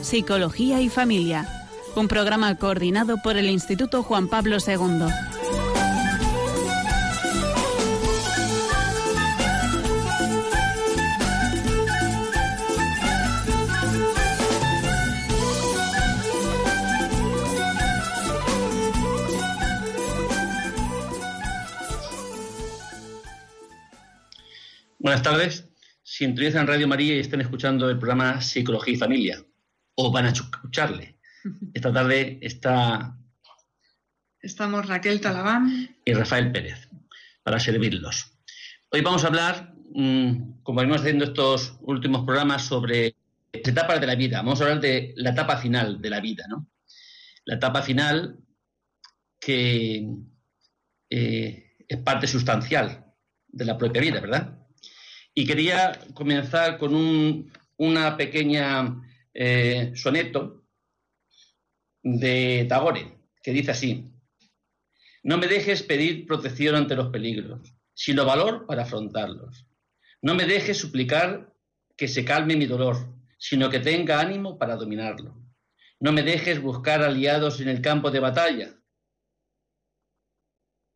Psicología y Familia, un programa coordinado por el Instituto Juan Pablo II. Buenas tardes. Sintonizan Radio María y estén escuchando el programa Psicología y Familia. O van a escucharle. Esta tarde está. Estamos Raquel Talabán. Y Rafael Pérez, para servirlos. Hoy vamos a hablar, mm, como venimos haciendo estos últimos programas, sobre etapas de la vida. Vamos a hablar de la etapa final de la vida, ¿no? La etapa final que eh, es parte sustancial de la propia vida, ¿verdad? Y quería comenzar con un, una pequeña eh, soneto de Tagore, que dice así, no me dejes pedir protección ante los peligros, sino valor para afrontarlos. No me dejes suplicar que se calme mi dolor, sino que tenga ánimo para dominarlo. No me dejes buscar aliados en el campo de batalla.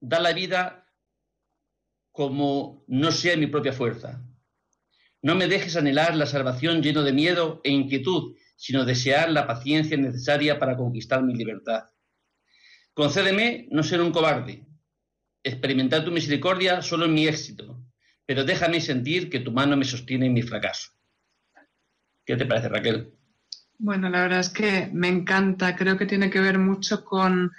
Da la vida como no sea mi propia fuerza. No me dejes anhelar la salvación lleno de miedo e inquietud, sino desear la paciencia necesaria para conquistar mi libertad. Concédeme no ser un cobarde, experimentar tu misericordia solo en mi éxito, pero déjame sentir que tu mano me sostiene en mi fracaso. ¿Qué te parece, Raquel? Bueno, la verdad es que me encanta, creo que tiene que ver mucho con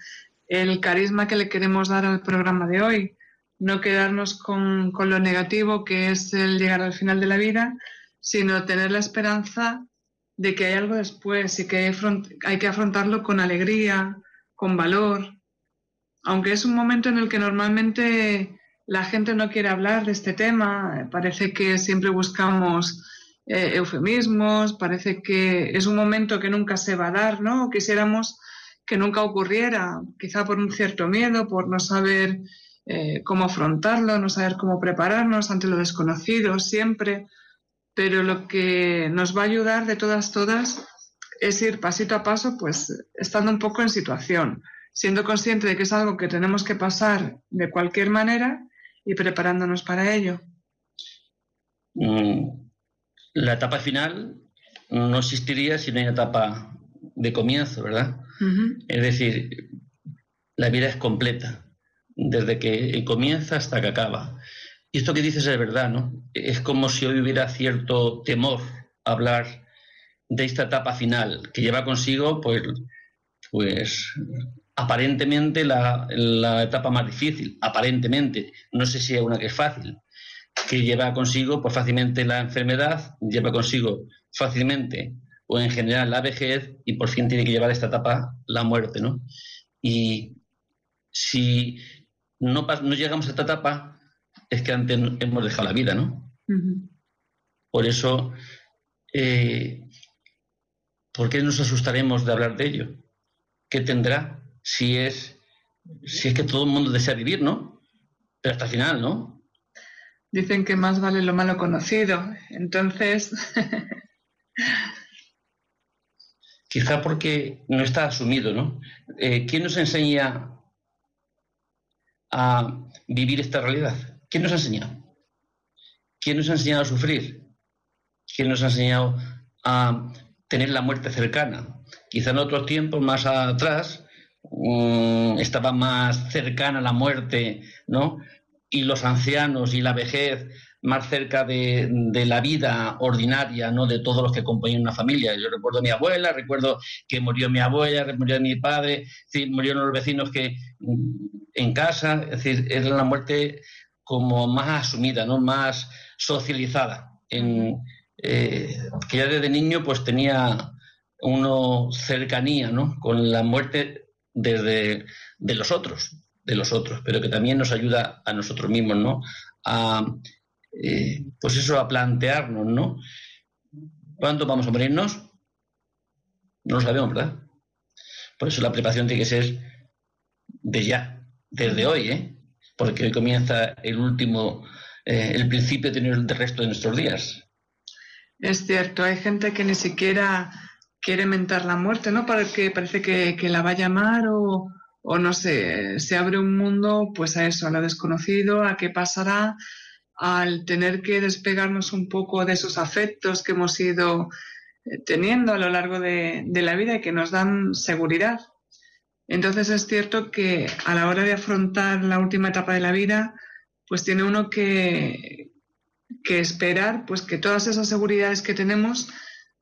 el carisma que le queremos dar al programa de hoy no quedarnos con, lo negativo que es el llegar al final de la vida, sino tener la esperanza de que hay algo después y que hay, que afrontarlo con alegría, con valor, aunque es un momento en el que normalmente la gente no quiere hablar de este tema, parece que siempre buscamos eh, eufemismos, parece que es un momento que nunca se va a dar, ¿no? Quisiéramos que nunca ocurriera, quizá por un cierto miedo, por no saber eh, cómo afrontarlo, no saber cómo prepararnos ante lo desconocido siempre, pero lo que nos va a ayudar de todas, todas, es ir pasito a paso, pues estando un poco en situación, siendo consciente de que es algo que tenemos que pasar de cualquier manera y preparándonos para ello. Mm, la etapa final no existiría si no hay una etapa de comienzo, ¿verdad? Es decir, la vida es completa desde que comienza hasta que acaba. Y esto que dices es verdad, ¿no? Es como si hoy hubiera cierto temor a hablar de esta etapa final, que lleva consigo, pues, pues aparentemente la, la etapa más difícil, aparentemente, no sé si hay una que es fácil, que lleva consigo pues fácilmente la enfermedad, lleva consigo fácilmente o en general la vejez y por fin tiene que llevar esta etapa la muerte, ¿no? Y si no, no llegamos a esta etapa, es que antes hemos dejado la vida, ¿no? Por eso, eh, ¿por qué nos asustaremos de hablar de ello? ¿Qué tendrá si es, si es que todo el mundo desea vivir, ¿no? Pero hasta el final, ¿no? Dicen que más vale lo malo conocido. Entonces. Quizá porque no está asumido, ¿no? Eh, ¿Quién nos enseña a vivir esta realidad? ¿Quién nos ha enseñado? ¿Quién nos ha enseñado a sufrir? ¿Quién nos ha enseñado a tener la muerte cercana? Quizá en otros tiempos más atrás mm, estaba más cercana la muerte, ¿no? Y los ancianos y la vejez más cerca de, la vida ordinaria, ¿no? De todos los que componen una familia. Yo recuerdo a mi abuela, recuerdo que murió mi abuela, murió mi padre, murieron los vecinos que mm, en casa, es decir, era la muerte como más asumida, ¿no? Más socializada. En, eh, que ya desde niño pues tenía uno cercanía, ¿no? Con la muerte desde de los otros. de los otros, pero que también nos ayuda a nosotros mismos, ¿no? A, eh, pues eso, a plantearnos, ¿no? ¿Cuándo vamos a morirnos? No lo sabemos, ¿verdad? Por eso la preparación tiene que ser de ya, desde hoy, ¿eh? Porque hoy comienza el último, eh, el principio de el resto de nuestros días. Es cierto, hay gente que ni siquiera quiere mentar la muerte, ¿no? Porque parece que, que la va a llamar o, o no sé, se abre un mundo pues a eso, a lo desconocido, a qué pasará, al tener que despegarnos un poco de esos afectos que hemos ido eh, teniendo a lo largo de, la vida y que nos dan seguridad. Entonces es cierto que a la hora de afrontar la última etapa de la vida, pues tiene uno que, que esperar pues que todas esas seguridades que tenemos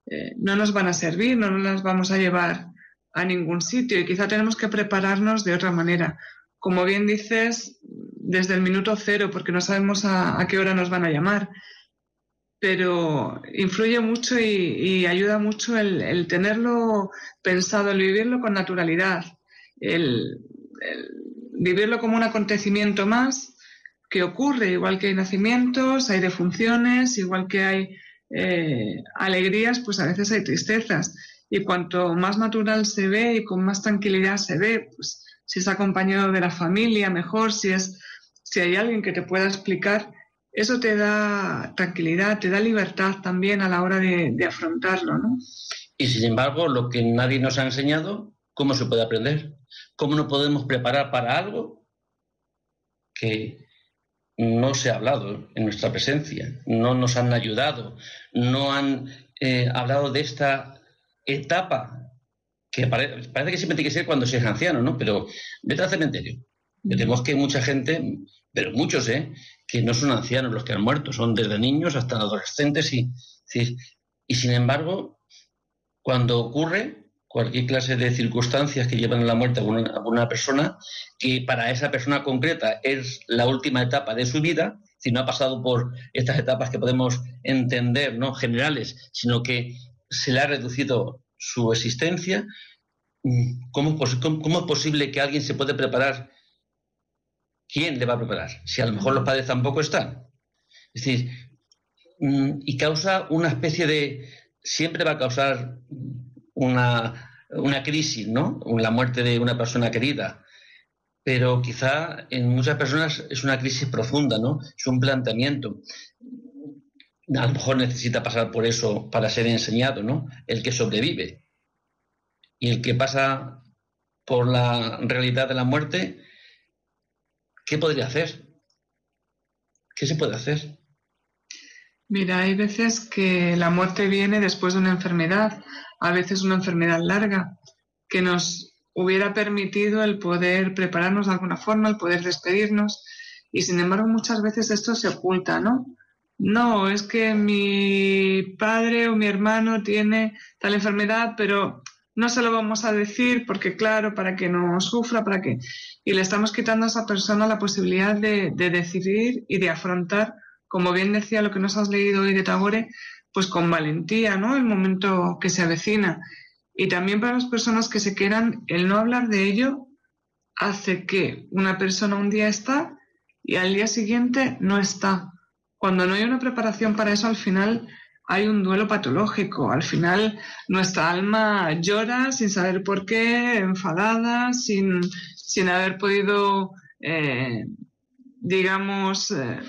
eh, no nos van a servir, no nos las vamos a llevar a ningún sitio y quizá tenemos que prepararnos de otra manera. Como bien dices, desde el minuto cero, porque no sabemos a, qué hora nos van a llamar. Pero influye mucho y, ayuda mucho el, tenerlo pensado, el vivirlo con naturalidad, el, vivirlo como un acontecimiento más que ocurre, igual que hay nacimientos, hay defunciones, igual que hay eh, alegrías, pues a veces hay tristezas y cuanto más natural se ve y con más tranquilidad se ve, pues si es acompañado de la familia, mejor, si es si hay alguien que te pueda explicar, eso te da tranquilidad, te da libertad también a la hora de, afrontarlo, ¿no? Y sin embargo, lo que nadie nos ha enseñado, ¿cómo se puede aprender? ¿Cómo nos podemos preparar para algo que no se ha hablado en nuestra presencia, no nos han ayudado, no han eh, hablado de esta etapa que parece que siempre tiene que ser cuando se es anciano, ¿no? Pero vete al cementerio. Tenemos que mucha gente, pero muchos, ¿eh? Que no son ancianos los que han muerto, son desde niños hasta adolescentes y, y sin embargo, cuando ocurre cualquier clase de circunstancias que llevan a la muerte a una, persona, que para esa persona concreta es la última etapa de su vida, si no ha pasado por estas etapas que podemos entender, no generales, sino que se le ha reducido su existencia, mm, ¿cómo, es posible que alguien se puede preparar? ¿Quién le va a preparar? Si a lo mejor los padres tampoco están. Es decir, mm, y causa una especie de... Siempre va a causar una, una crisis, ¿no? La muerte de una persona querida. Pero quizá en muchas personas es una crisis profunda, ¿no? Es un planteamiento a lo mejor necesita pasar por eso para ser enseñado, ¿no? El que sobrevive. Y el que pasa por la realidad de la muerte, ¿qué podría hacer? ¿Qué se puede hacer? Mira, hay veces que la muerte viene después de una enfermedad, a veces una enfermedad larga, que nos hubiera permitido el poder prepararnos de alguna forma, el poder despedirnos, y sin embargo muchas veces esto se oculta, ¿no? no, es que mi padre o mi hermano tiene tal enfermedad, pero no se lo vamos a decir porque, claro, para que no sufra, para que... Y le estamos quitando a esa persona la posibilidad de, decidir y de afrontar, como bien decía lo que nos has leído hoy de Tagore, pues con valentía, ¿no? El momento que se avecina. Y también para las personas que se quieran, el no hablar de ello hace que una persona un día está y al día siguiente no está. Cuando no hay una preparación para eso, al final hay un duelo patológico. Al final nuestra alma llora sin saber por qué, enfadada, sin, haber podido, eh, digamos, eh,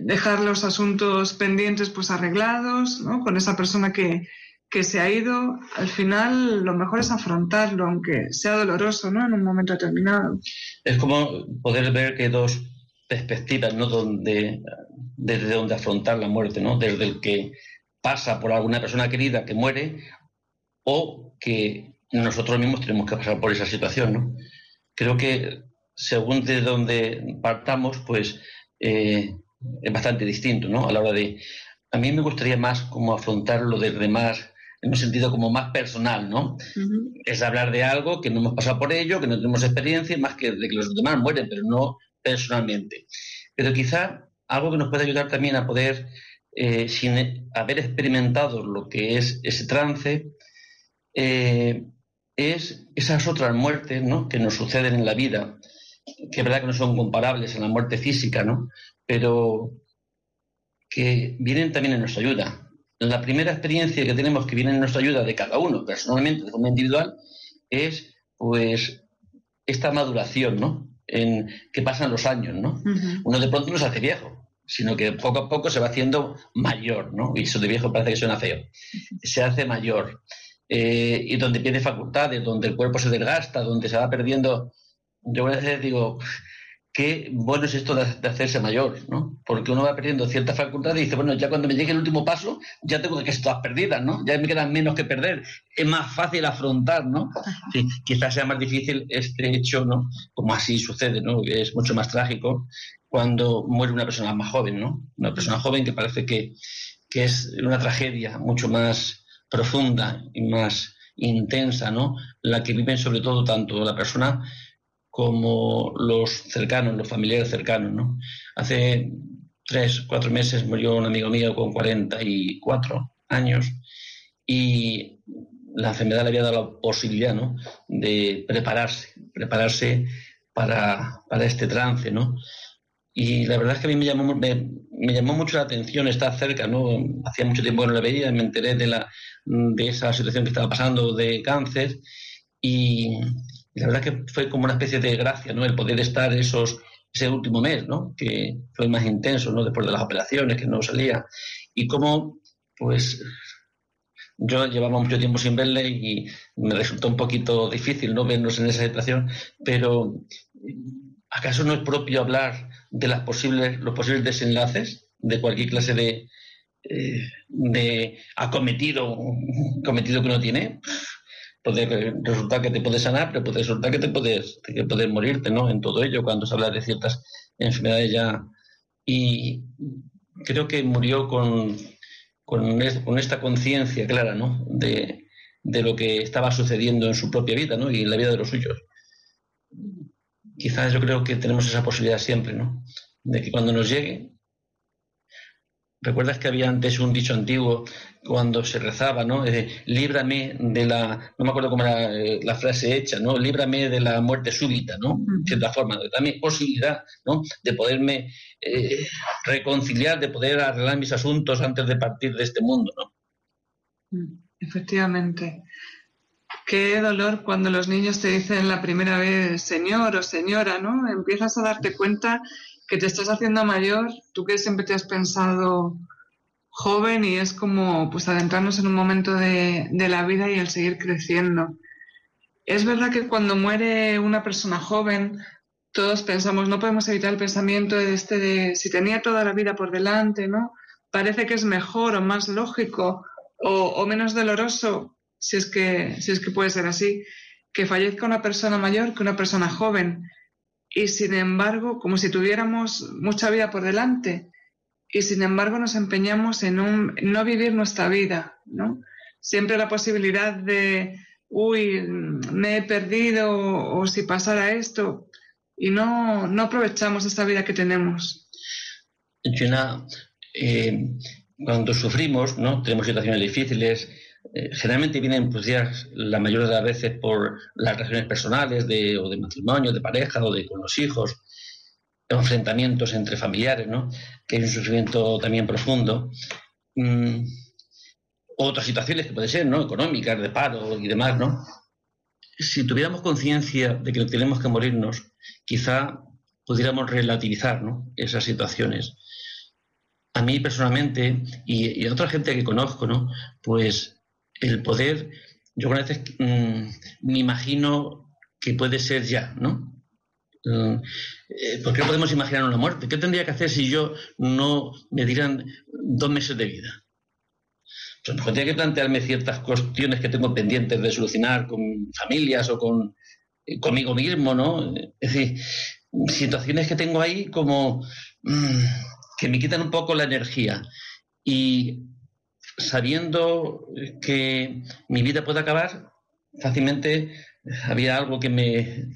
dejar los asuntos pendientes pues arreglados, ¿no? Con esa persona que, que se ha ido, al final lo mejor es afrontarlo, aunque sea doloroso, ¿no? En un momento determinado. Es como poder ver que dos perspectivas, ¿no? Donde, desde donde afrontar la muerte, ¿no? Desde el que pasa por alguna persona querida que muere o que nosotros mismos tenemos que pasar por esa situación, ¿no? Creo que según de donde partamos, pues eh, es bastante distinto, ¿no? A la hora de... A mí me gustaría más como afrontarlo desde más en un sentido como más personal, ¿no? Es hablar de algo que no hemos pasado por ello, que no tenemos experiencia, más que de que los demás mueren, pero no personalmente. Pero quizá algo que nos puede ayudar también a poder, eh, sin haber experimentado lo que es ese trance, eh, es esas otras muertes ¿no? que nos suceden en la vida, que es verdad que no son comparables a la muerte física, ¿no? Pero que vienen también en nuestra ayuda. La primera experiencia que tenemos que viene en nuestra ayuda de cada uno, personalmente, de forma individual, es pues esta maduración, ¿no? En que pasan los años, ¿no? Uno de pronto no se hace viejo, sino que poco a poco se va haciendo mayor, ¿no? Y eso de viejo parece que suena feo. Se hace mayor. Eh, y donde pierde facultades, donde el cuerpo se desgasta, donde se va perdiendo. Yo a veces digo, qué bueno es esto de, hacerse mayor, ¿no? Porque uno va perdiendo ciertas facultades y dice, bueno, ya cuando me llegue el último paso, ya tengo que estar perdidas, ¿no? Ya me quedan menos que perder. Es más fácil afrontar, ¿no? quizás sea más difícil este hecho, ¿no? Como así sucede, ¿no? Es mucho más trágico cuando muere una persona más joven, ¿no? Una persona joven que parece que, es una tragedia mucho más profunda y más intensa, ¿no? La que viven sobre todo tanto la persona como los cercanos, los familiares cercanos. ¿no? Hace tres, cuatro meses murió un amigo mío con 44 años y la enfermedad le había dado la posibilidad ¿no? de prepararse, prepararse para, para, este trance. ¿no? Y la verdad es que a mí me llamó, me, llamó mucho la atención estar cerca, ¿no? Hacía mucho tiempo que no la veía, me enteré de, la, de esa situación que estaba pasando de cáncer y, la verdad que fue como una especie de gracia, ¿no? El poder estar esos, ese último mes, ¿no? Que fue más intenso, ¿no? Después de las operaciones, que no salía. Y cómo, pues, yo llevaba mucho tiempo sin verle y me resultó un poquito difícil, ¿no? Vernos en esa situación, pero ¿acaso no es propio hablar de las posibles, los posibles desenlaces de cualquier clase de, eh, de acometido, cometido que uno tiene? puede resultar que te puedes sanar, pero puede resultar que te puedes, que puedes morirte, ¿no? En todo ello, cuando se habla de ciertas enfermedades ya. Y creo que murió con, con, esta conciencia clara, ¿no? De, de, lo que estaba sucediendo en su propia vida, ¿no? Y en la vida de los suyos. Quizás yo creo que tenemos esa posibilidad siempre, ¿no? De que cuando nos llegue, ¿Recuerdas que había antes un dicho antiguo cuando se rezaba, ¿no? líbrame de la, no me acuerdo cómo era eh, la frase hecha, ¿no? Líbrame de la muerte súbita, ¿no? De cierta forma, dame posibilidad, ¿no? De poderme eh, reconciliar, de poder arreglar mis asuntos antes de partir de este mundo, ¿no? Mm, efectivamente. Qué dolor cuando los niños te dicen la primera vez señor o señora, ¿no? Empiezas a darte cuenta que te estás haciendo mayor, tú que siempre te has pensado joven y es como pues adentrarnos en un momento de, la vida y el seguir creciendo. Es verdad que cuando muere una persona joven, todos pensamos, no podemos evitar el pensamiento de este de si tenía toda la vida por delante, ¿no? Parece que es mejor o más lógico o, o menos doloroso, si es, que, si es que puede ser así, que fallezca una persona mayor que una persona joven y sin embargo, como si tuviéramos mucha vida por delante, y sin embargo nos empeñamos en, un, no vivir nuestra vida, ¿no? Siempre la posibilidad de, uy, me he perdido o, si pasara esto, y no, no aprovechamos esta vida que tenemos. Eh, cuando sufrimos, ¿no? Tenemos situaciones difíciles, eh, generalmente vienen pues ya la mayoría de las veces por las relaciones personales de, o de matrimonio, de pareja o de con los hijos, enfrentamientos entre familiares, ¿no? que hay un sufrimiento también profundo. Mm, otras situaciones que pueden ser, ¿no? Económicas, de paro y demás, ¿no? Si tuviéramos conciencia de que tenemos que morirnos, quizá pudiéramos relativizar ¿no? esas situaciones. A mí personalmente y, y, a otra gente que conozco, ¿no? Pues el poder, yo a veces mm, me imagino que puede ser ya, ¿no? Mm, eh, ¿Por qué podemos imaginar una muerte? ¿Qué tendría que hacer si yo no me dieran dos meses de vida? Pues tendría que plantearme ciertas cuestiones que tengo pendientes de solucionar con familias o con eh, conmigo mismo, ¿no? Es decir, situaciones que tengo ahí como mm, que me quitan un poco la energía. Y sabiendo que mi vida puede acabar, fácilmente había algo que me,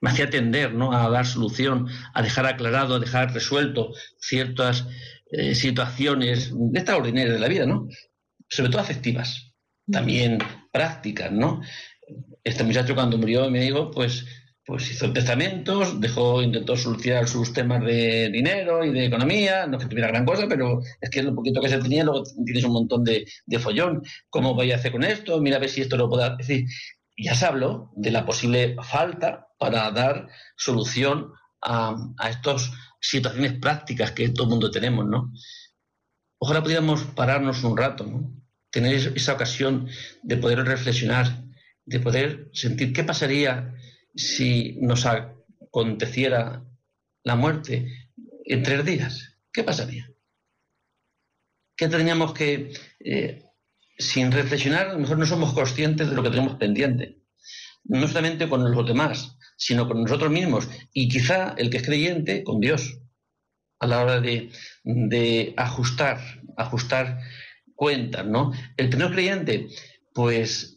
me hacía tender ¿no? a dar solución, a dejar aclarado, a dejar resuelto ciertas eh, situaciones extraordinarias de la vida, ¿no? sobre todo afectivas, también prácticas. ¿no? Este muchacho cuando murió me dijo, pues pues hizo testamentos, dejó, intentó solucionar sus temas de dinero y de economía, no que tuviera gran cosa, pero es que lo poquito que se tenía, luego tienes un montón de, follón. ¿Cómo voy a hacer con esto? Mira a ver si esto lo puedo decir. Ya se habló de la posible falta para dar solución a, a estas situaciones prácticas que todo el mundo tenemos, ¿no? Ojalá pudiéramos pararnos un rato, ¿no? Tener esa ocasión de poder reflexionar, de poder sentir qué pasaría si nos aconteciera la muerte en tres días. ¿Qué pasaría? ¿Qué tendríamos que, eh, sin reflexionar, a lo mejor no somos conscientes de lo que tenemos pendiente? No solamente con los demás, sino con nosotros mismos y quizá el que es creyente con Dios a la hora de, ajustar, ajustar cuentas, ¿no? El que no es creyente, pues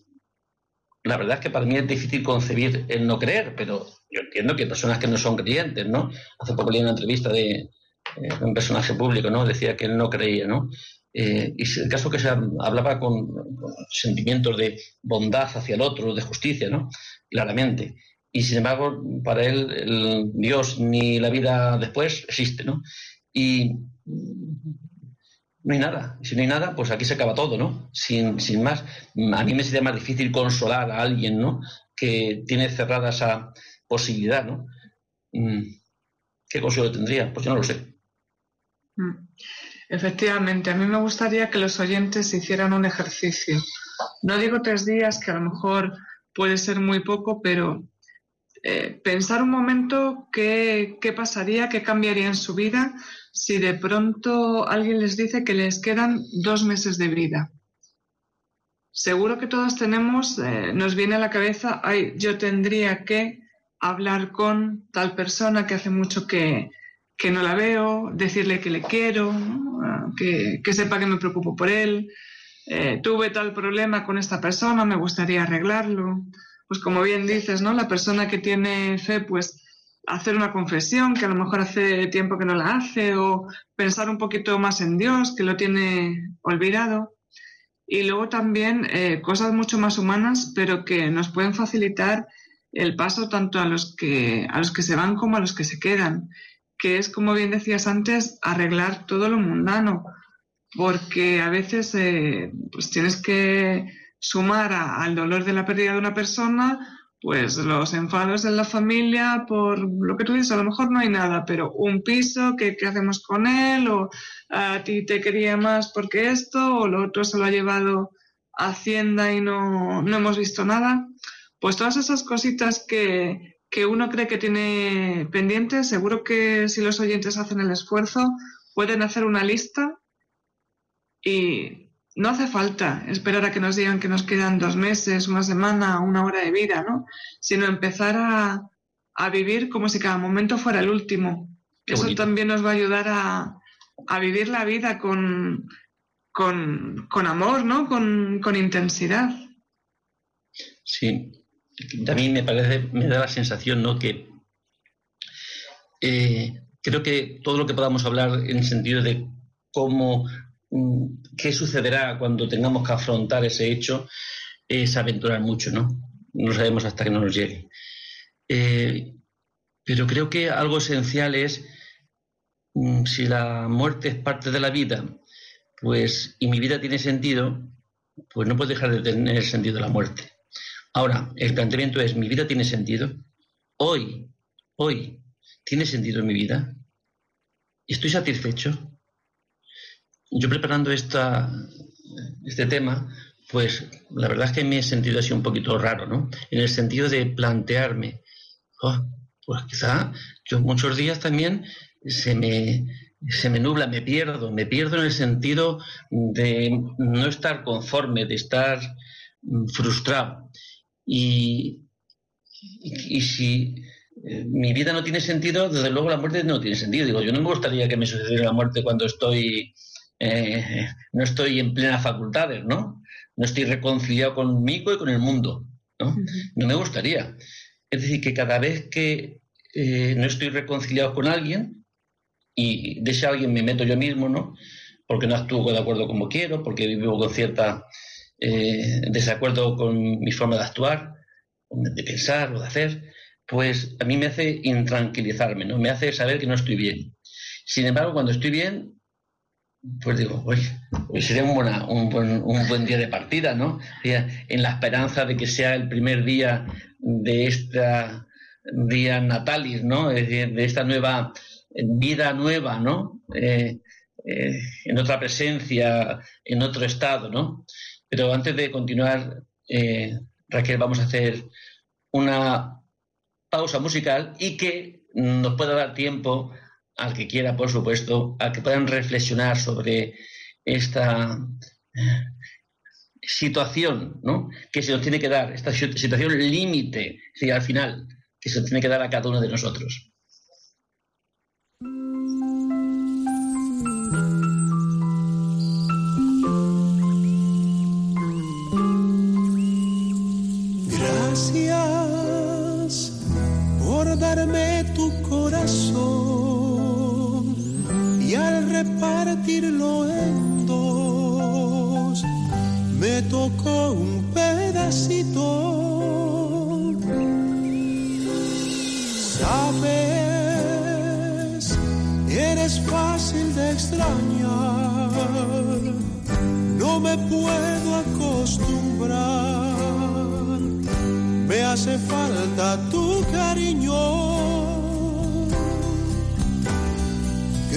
la verdad es que para mí es difícil concebir el no creer, pero yo entiendo que personas que no son creyentes, ¿no? Hace poco leí una entrevista de, eh, un personaje público, ¿no? Decía que él no creía, ¿no? Eh, y el caso que se hablaba con, sentimientos de bondad hacia el otro, de justicia, ¿no? Claramente y sin embargo para él Dios ni la vida después existe, ¿no? Y no hay nada. Si no hay nada, pues aquí se acaba todo, ¿no? Sin, sin más. A mí me sería más difícil consolar a alguien, ¿no? Que tiene cerrada esa posibilidad, ¿no? Mm, ¿Qué consuelo tendría? Pues yo no lo sé. Mm. Efectivamente, a mí me gustaría que los oyentes hicieran un ejercicio. No digo tres días, que a lo mejor puede ser muy poco, pero eh, pensar un momento qué, qué pasaría, qué cambiaría en su vida si de pronto alguien les dice que les quedan dos meses de vida. Seguro que todos tenemos, eh, nos viene a la cabeza, ay, yo tendría que hablar con tal persona que hace mucho que, que no la veo, decirle que le quiero, que, que, sepa que me preocupo por él, eh, tuve tal problema con esta persona, me gustaría arreglarlo pues como bien dices, ¿no? La persona que tiene fe, pues hacer una confesión, que a lo mejor hace tiempo que no la hace, o pensar un poquito más en Dios, que lo tiene olvidado. Y luego también eh, cosas mucho más humanas, pero que nos pueden facilitar el paso tanto a los que a los que se van como a los que se quedan, que es como bien decías antes, arreglar todo lo mundano, porque a veces eh, pues tienes que sumar al dolor de la pérdida de una persona, pues los enfados en la familia por lo que tú dices, a lo mejor no hay nada, pero un piso, ¿qué, hacemos con él? O a ti te quería más porque esto, o lo otro se lo ha llevado Hacienda y no, no hemos visto nada. Pues todas esas cositas que, que uno cree que tiene pendientes, seguro que si los oyentes hacen el esfuerzo, pueden hacer una lista y no hace falta esperar a que nos digan que nos quedan dos meses, una semana, una hora de vida, ¿no? Sino empezar a, vivir como si cada momento fuera el último. Eso también nos va a ayudar a, vivir la vida con, con, amor, ¿no? Con, intensidad. Sí, a mí me parece, me da la sensación, ¿no? Que eh, creo que todo lo que podamos hablar en el sentido de cómo qué sucederá cuando tengamos que afrontar ese hecho es aventurar mucho, ¿no? No sabemos hasta que no nos llegue. Eh, pero creo que algo esencial es, mm, si la muerte es parte de la vida, pues, y mi vida tiene sentido, pues no puedo dejar de tener sentido la muerte. Ahora, el planteamiento es, ¿mi vida tiene sentido? Hoy, hoy, ¿tiene sentido mi vida? ¿Estoy satisfecho? Yo preparando esta, este tema, pues la verdad es que me he sentido así un poquito raro, ¿no? En el sentido de plantearme, oh, pues quizá yo muchos días también se me, se me nubla, me pierdo, me pierdo en el sentido de no estar conforme, de estar mm, frustrado. Y, y, si eh, mi vida no tiene sentido, desde luego la muerte no tiene sentido. Digo, yo no me gustaría que me sucediera la muerte cuando estoy eh, no estoy en plenas facultades, ¿no? No estoy reconciliado conmigo y con el mundo, ¿no? No me gustaría. Es decir, que cada vez que eh, no estoy reconciliado con alguien y de ese alguien me meto yo mismo, ¿no? Porque no actúo de acuerdo como quiero, porque vivo con cierta eh, desacuerdo con mi forma de actuar, de pensar o de hacer, pues a mí me hace intranquilizarme, ¿no? Me hace saber que no estoy bien. Sin embargo, cuando estoy bien, pues digo, hoy, sería un, un, buen, día de partida, ¿no? En la esperanza de que sea el primer día de esta día natalis, ¿no? De, esta nueva vida nueva, ¿no? Eh, eh, en otra presencia, en otro estado, ¿no? Pero antes de continuar, eh, Raquel, vamos a hacer una pausa musical y que nos pueda dar tiempo al que quiera, por supuesto, a que puedan reflexionar sobre esta eh, situación ¿no? que se nos tiene que dar, esta situación límite, al final, que se nos tiene que dar a cada uno de nosotros. Gracias por darme tu corazón y al repartirlo en dos me tocó un pedacito. Sabes, eres fácil de extrañar, no me puedo acostumbrar me hace falta tu cariño.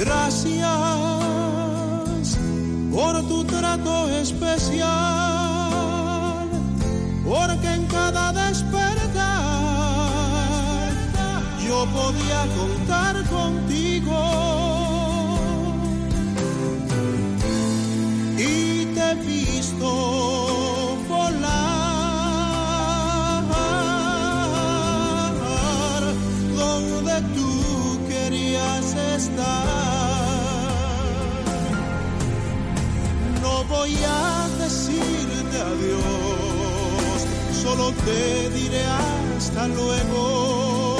Gracias por tu trato especial, porque en cada despertar yo podía contar contigo. Voy a decirte adiós, solo te diré hasta luego.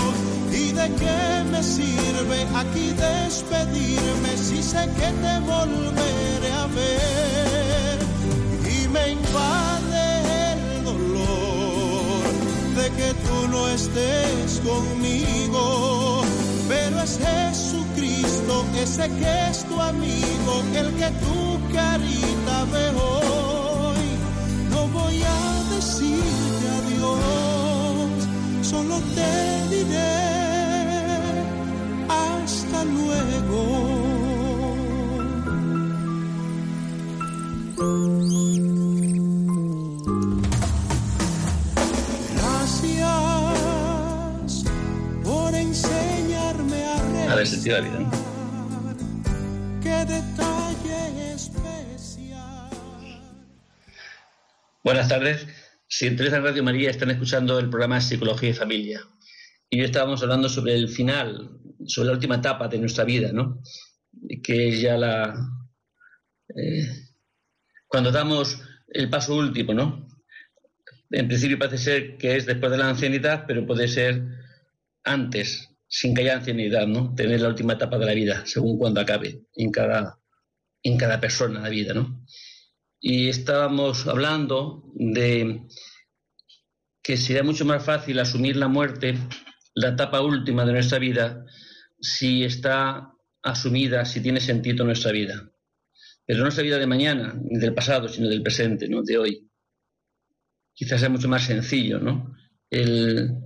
¿Y de qué me sirve aquí despedirme si sé que te volveré a ver? Y me invade el dolor de que tú no estés conmigo, pero es Jesús ese que es tu amigo, el que tu carita solo te diré hasta luego. Gracias por enseñarme a... A ver, sentido de vida. Buenas tardes. Si en Teresa Radio María están escuchando el programa Psicología y Familia. Y hoy estábamos hablando sobre el final, sobre la última etapa de nuestra vida, ¿no? Que es ya la. Eh, cuando damos el paso último, ¿no? En principio parece ser que es después de la ancianidad, pero puede ser antes, sin que haya ancianidad, ¿no? Tener la última etapa de la vida, según cuando acabe, en cada, en cada persona la vida, ¿no? Y estábamos hablando de que sería mucho más fácil asumir la muerte, la etapa última de nuestra vida, si está asumida, si tiene sentido nuestra vida. Pero no nuestra vida de mañana, ni del pasado, sino del presente, ¿no? de hoy. Quizás sea mucho más sencillo ¿no? el,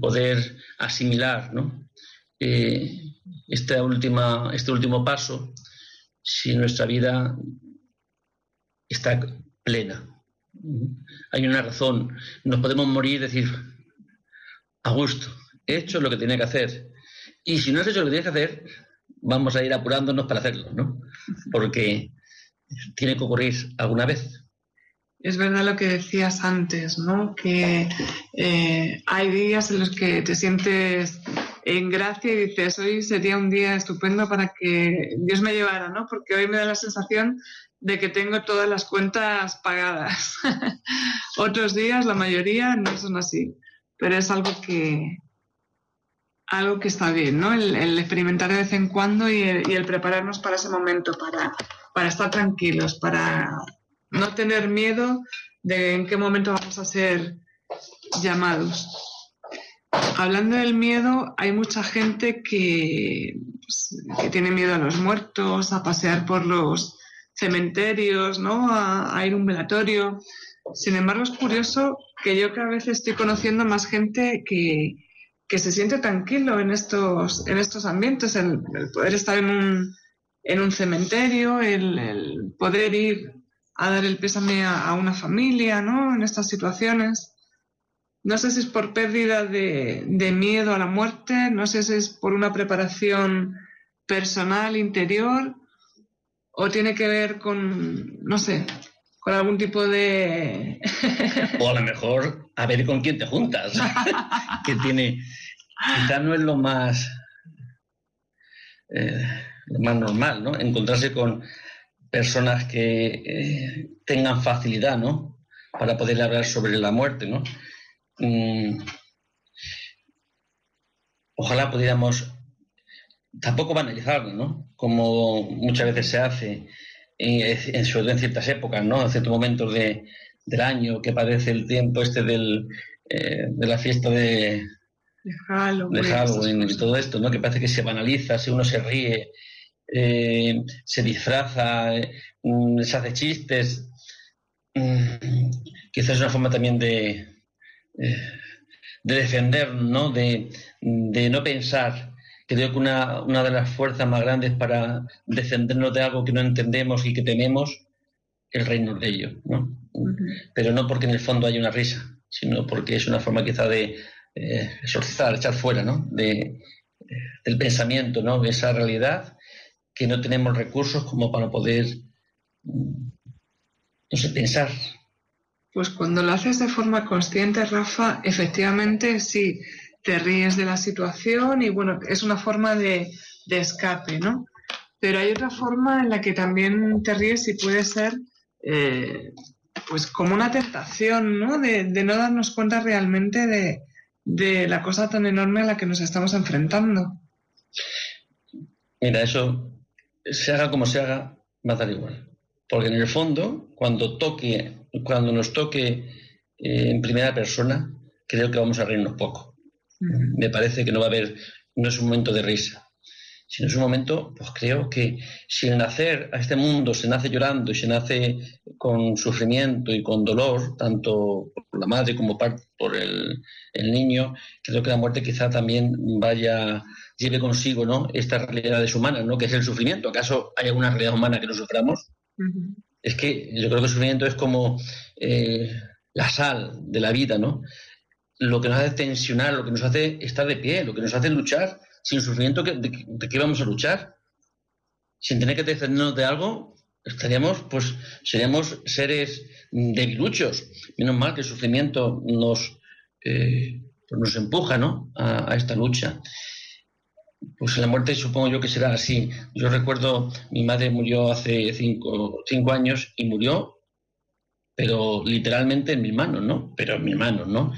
poder asimilar ¿no? Eh, última, este último paso si nuestra vida está plena. Hay una razón. Nos podemos morir y decir, a gusto, he hecho lo que tenía que hacer. Y si no has hecho lo que tienes que hacer, vamos a ir apurándonos para hacerlo, ¿no? Porque tiene que ocurrir alguna vez. Es verdad lo que decías antes, ¿no? Que eh, hay días en los que te sientes en gracia y dices, hoy sería un día estupendo para que Dios me llevara, ¿no? Porque hoy me da la sensación de que tengo todas las cuentas pagadas. Otros días, la mayoría, no son así, pero es algo que, algo que está bien, ¿no? El, experimentar de vez en cuando y el, prepararnos para ese momento, para, para estar tranquilos, para no tener miedo de en qué momento vamos a ser llamados. Hablando del miedo, hay mucha gente que, pues, que tiene miedo a los muertos, a pasear por los cementerios, ¿no? A, ir a un velatorio. Sin embargo, es curioso que yo cada vez estoy conociendo más gente que, que se siente tranquilo en estos, en estos ambientes, el, poder estar en un, en un cementerio, el, poder ir a dar el pésame a, una familia, ¿no? En estas situaciones. No sé si es por pérdida de, miedo a la muerte, no sé si es por una preparación personal, interior, o tiene que ver con, no sé, con algún tipo de... o a lo mejor a ver con quién te juntas, que tiene, quizás no es lo más, eh, lo más normal, ¿no? Encontrarse con personas que eh, tengan facilidad, ¿no? Para poder hablar sobre la muerte, ¿no? Mm, ojalá pudiéramos tampoco banalizarlo, ¿no? Como muchas veces se hace, en, en, ciertas épocas, ¿no? En ciertos momentos de, del año que parece el tiempo este del, eh, de la fiesta de, de Halloween, y todo esto, ¿no? Que parece que se banaliza, si uno se ríe, eh, se disfraza, mm, se hace chistes. Mm, quizás es una forma también de, eh, de defender, ¿no? De, de no pensar creo que una, una, de las fuerzas más grandes para defendernos de algo que no entendemos y que tememos es reino de ello, ¿no? Pero no porque en el fondo haya una risa, sino porque es una forma quizá de eh, exorcizar, echar fuera, ¿no? De, del pensamiento, ¿no? De esa realidad que no tenemos recursos como para poder, mm, no sé, pensar. Pues cuando lo haces de forma consciente, Rafa, efectivamente sí te ríes de la situación y bueno, es una forma de, escape, ¿no? Pero hay otra forma en la que también te ríes y puede ser eh, pues como una tentación, ¿no? De, no darnos cuenta realmente de, de, la cosa tan enorme a la que nos estamos enfrentando. Mira, eso, se haga como se haga, va a dar igual. Porque en el fondo, cuando toque, cuando nos toque eh, en primera persona, creo que vamos a reírnos poco. Me parece que no va a haber, no es un momento de risa, sino es un momento, pues creo que si el nacer a este mundo se nace llorando y se nace con sufrimiento y con dolor, tanto por la madre como por el, niño, creo que la muerte quizá también vaya, lleve consigo ¿no? estas realidades humanas, ¿no? que es el sufrimiento. ¿Acaso hay alguna realidad humana que no suframos? Es que yo creo que el sufrimiento es como eh, la sal de la vida, ¿no? Lo que nos hace tensionar, lo que nos hace estar de pie, lo que nos hace luchar. Sin sufrimiento, ¿de, qué vamos a luchar? Sin tener que defendernos de algo, estaríamos, pues, seríamos seres debiluchos. Menos mal que el sufrimiento nos, eh, pues nos empuja, ¿no? A, esta lucha. Pues la muerte supongo yo que será así. Yo recuerdo, mi madre murió hace cinco, cinco años y murió pero literalmente en mis manos, ¿no? Pero en mis manos, ¿no?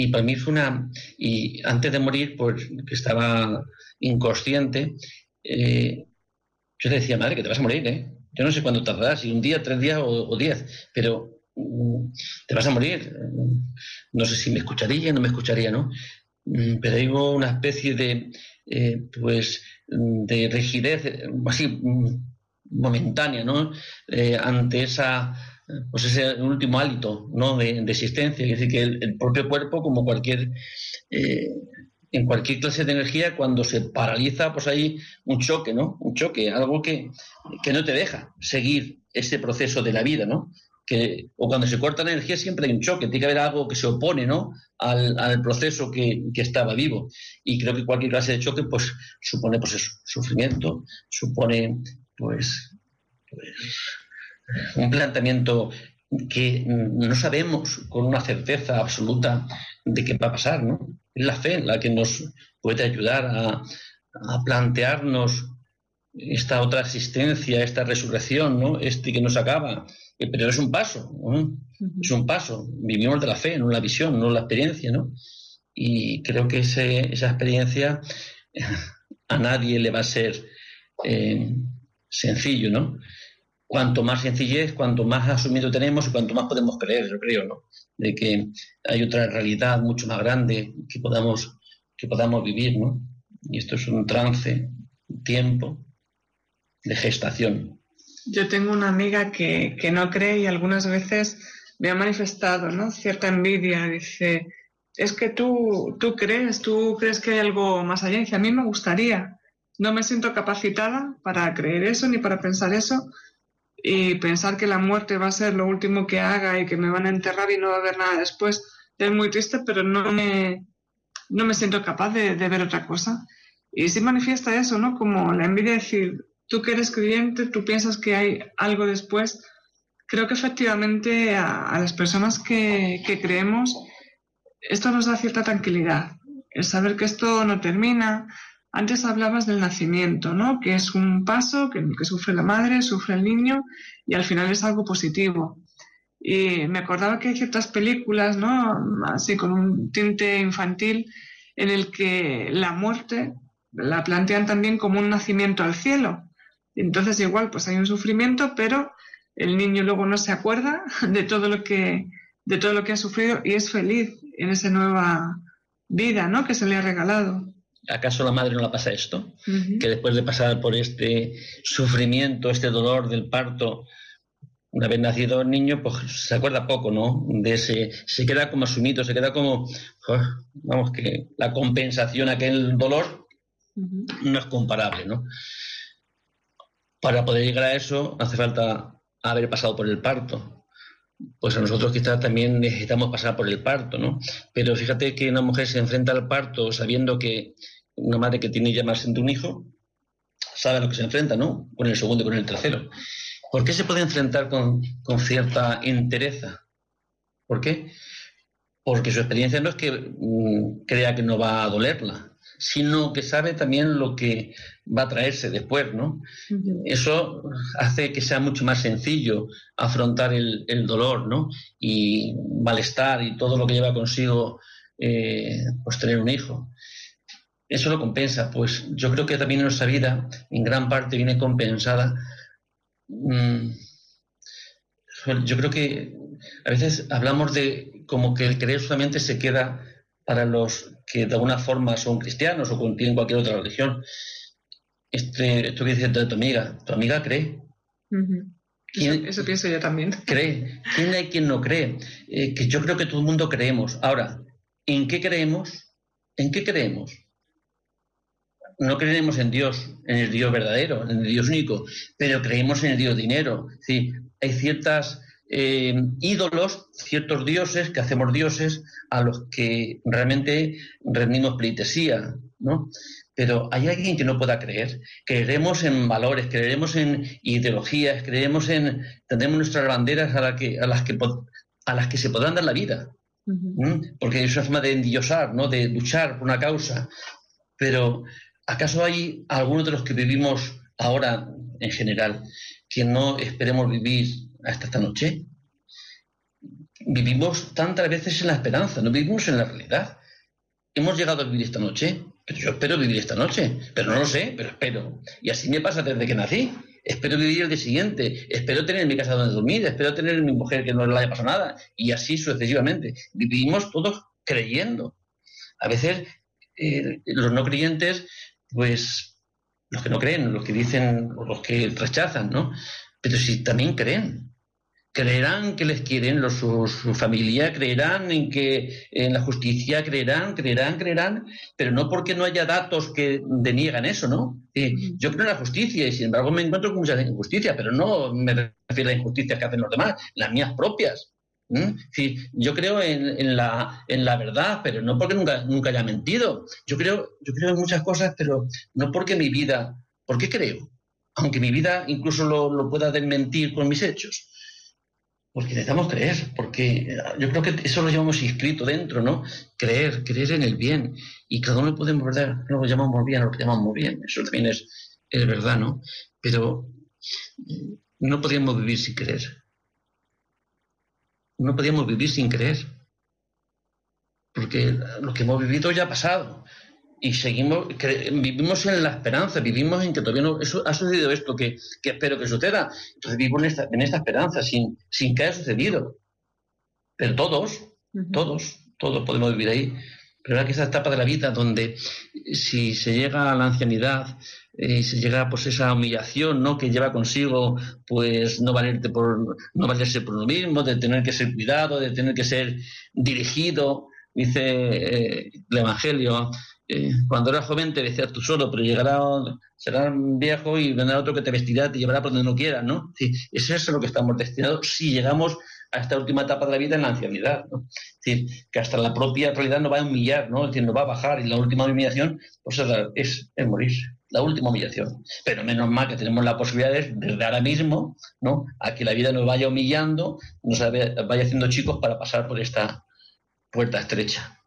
Y para mí fue una... Y antes de morir, pues que estaba inconsciente, eh, yo le decía, madre, que te vas a morir, ¿eh? Yo no sé cuándo tardarás, si un día, tres días o, diez, pero mm, te vas a morir. No sé si me escucharía, no me escucharía, ¿no? Mm, pero hay una especie de, eh, pues, de rigidez, así, mm, momentánea, ¿no? ante esa pues ese último hálito ¿no? de, existencia. Es decir, que el, propio cuerpo, como cualquier, eh, en cualquier clase de energía, cuando se paraliza, pues hay un choque, ¿no? Un choque, algo que, no te deja seguir ese proceso de la vida, ¿no? Que, o cuando se corta la energía siempre hay un choque, tiene que haber algo que se opone ¿no? al, proceso que, que, estaba vivo. Y creo que cualquier clase de choque pues, supone pues, sufrimiento, supone pues, pues un planteamiento que no sabemos con una certeza absoluta de qué va a pasar, ¿no? Es la fe la que nos puede ayudar a, plantearnos esta otra existencia, esta resurrección, ¿no? Este que nos acaba. Eh, pero es un paso, Es un paso. Vivimos de la fe, no la visión, no la experiencia, ¿no? Y creo que esa experiencia a nadie le va a ser eh, sencillo, ¿no? Cuanto más sencillez, cuanto más asumido tenemos y cuanto más podemos creer, yo creo, ¿no? De que hay otra realidad mucho más grande que podamos, que podamos vivir, ¿no? Y esto es un trance, un tiempo de gestación. Yo tengo una amiga que, que no cree y algunas veces me ha manifestado, ¿no? Cierta envidia. Dice, es que tú, tú crees, tú crees que hay algo más allá. Dice, a mí me gustaría. No me siento capacitada para creer eso ni para pensar eso y pensar que la muerte va a ser lo último que haga y que me van a enterrar y no va a haber nada después es muy triste, pero no me, no me siento capaz de, ver otra cosa. Y sí manifiesta eso, ¿no? Como la envidia de decir, tú que eres creyente, tú piensas que hay algo después. Creo que efectivamente a, las personas que, que, creemos, esto nos da cierta tranquilidad. El saber que esto no termina, antes hablabas del nacimiento, ¿no? Que es un paso que, sufre la madre, sufre el niño y al final es algo positivo. Y me acordaba que hay ciertas películas, ¿no? Así con un tinte infantil en el que la muerte la plantean también como un nacimiento al cielo. Entonces igual pues hay un sufrimiento, pero el niño luego no se acuerda de todo lo que de todo lo que ha sufrido y es feliz en esa nueva vida, ¿no? que se le ha regalado. ¿Acaso la madre no la pasa esto? Que después de pasar por este sufrimiento, este dolor del parto, una vez nacido el niño, pues se acuerda poco, ¿no? De ese, se queda como asumido, se queda como, vamos, que la compensación a aquel dolor no es comparable, ¿no? Para poder llegar a eso hace falta haber pasado por el parto. Pues a nosotros quizás también necesitamos pasar por el parto, ¿no? Pero fíjate que una mujer se enfrenta al parto sabiendo que una madre que tiene ya más de un hijo, sabe a lo que se enfrenta, ¿no? Con el segundo y con el tercero. ¿Por qué se puede enfrentar con, cierta entereza? ¿Por qué? Porque su experiencia no es que mm, crea que no va a dolerla, sino que sabe también lo que va a traerse después, ¿no? Eso hace que sea mucho más sencillo afrontar el, dolor, ¿no? Y malestar y todo lo que lleva consigo eh, pues tener un hijo eso lo compensa. Pues yo creo que también nuestra vida en gran parte viene compensada. Mm, yo creo que a veces hablamos de como que el creer solamente se queda para los que de alguna forma son cristianos o tienen cualquier otra religión. Este, esto que dice tu, amiga, tu amiga cree. eso, pienso yo también. Cree. ¿Quién hay quien no cree? Eh, que yo creo que todo el mundo creemos. Ahora, ¿en qué creemos? ¿En qué creemos? No creemos en Dios, en el Dios verdadero, en el Dios único, pero creemos en el Dios dinero. Sí, hay ciertas eh, ídolos, ciertos dioses que hacemos dioses a los que realmente rendimos pleitesía, ¿no? Pero hay alguien que no pueda creer. Creeremos en valores, creeremos en ideologías, creeremos en tendremos nuestras banderas a, que, a las que a las que se podrán dar la vida. Porque es una forma de endiosar, ¿no? de luchar por una causa. Pero ¿Acaso hay algunos de los que vivimos ahora en general que no esperemos vivir hasta esta noche? Vivimos tantas veces en la esperanza, no vivimos en la realidad. Hemos llegado a vivir esta noche, pero yo espero vivir esta noche, pero no lo sé, pero espero. Y así me pasa desde que nací. Espero vivir el día siguiente, espero tener mi casa donde dormir, espero tener mi mujer que no le haya pasado nada, y así sucesivamente. Vivimos todos creyendo. A veces eh, los no creyentes pues los que no creen, los que dicen o los que rechazan, ¿no? Pero si también creen, creerán que les quieren los, su, familia, creerán en que en la justicia, creerán, creerán, creerán, pero no porque no haya datos que deniegan eso, ¿no? yo creo en la justicia y sin embargo me encuentro con mucha injusticia, pero no me refiero a la injusticia que hacen los demás, las mías propias. ¿Mm? yo creo en, la, en, la, verdad, pero no porque nunca, nunca haya mentido. Yo creo, yo creo en muchas cosas, pero no porque mi vida, ¿por qué creo? Aunque mi vida incluso lo, lo pueda desmentir con mis hechos. Porque necesitamos creer, porque yo creo que eso lo llamamos inscrito dentro, ¿no? Creer, creer en el bien. Y cada uno podemos ver lo llamamos bien, lo que llamamos bien. Eso también es, es verdad, ¿no? Pero no podríamos vivir sin creer no podíamos vivir sin creer. Porque lo que hemos vivido ya ha pasado. y seguimos, vivimos en la esperanza, vivimos en que todavía no, eso, ha sucedido esto que, espero que suceda. Entonces vivimos en esta, en esta esperanza, sin, sin que haya sucedido. Pero todos, todos, todos podemos vivir ahí. Pero ahora que esa etapa de la vida donde si se llega a la ancianidad, y se llega pues esa humillación ¿no? que lleva consigo pues no valerte por no valerse por uno mismo de tener que ser cuidado de tener que ser dirigido dice eh, el evangelio eh, cuando eras joven te decías tú solo pero llegará será viejo y vendrá otro que te vestirá te llevará por donde no quieras no sí, eso es lo que estamos destinados si llegamos a esta última etapa de la vida en la ancianidad. ¿no? Es decir, que hasta la propia realidad nos va a humillar, ¿no? Es decir, nos va a bajar y la última humillación pues es, es morirse la última humillación. Pero menos mal que tenemos la posibilidad desde ahora mismo, ¿no? A que la vida nos vaya humillando, nos vaya haciendo chicos para pasar por esta puerta estrecha.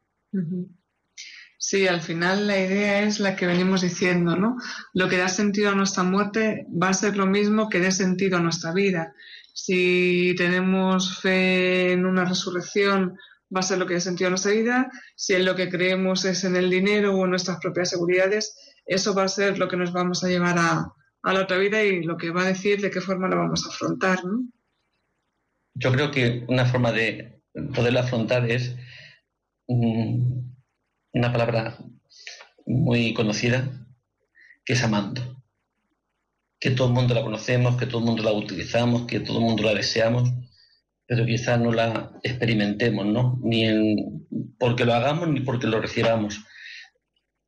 Sí, al final la idea es la que venimos diciendo, ¿no? Lo que da sentido a nuestra muerte va a ser lo mismo que dé sentido a nuestra vida. Si tenemos fe en una resurrección, va a ser lo que dé sentido a nuestra vida. Si en lo que creemos es en el dinero o en nuestras propias seguridades, eso va a ser lo que nos vamos a llevar a, la otra vida y lo que va a decir de qué forma lo vamos a afrontar. ¿no? Yo creo que una forma de poderlo afrontar es mm, una palabra muy conocida, que es amando. Que todo el mundo la conocemos, que todo el mundo la utilizamos, que todo el mundo la deseamos, pero quizás no la experimentemos, ¿no? Ni porque lo hagamos ni porque lo recibamos.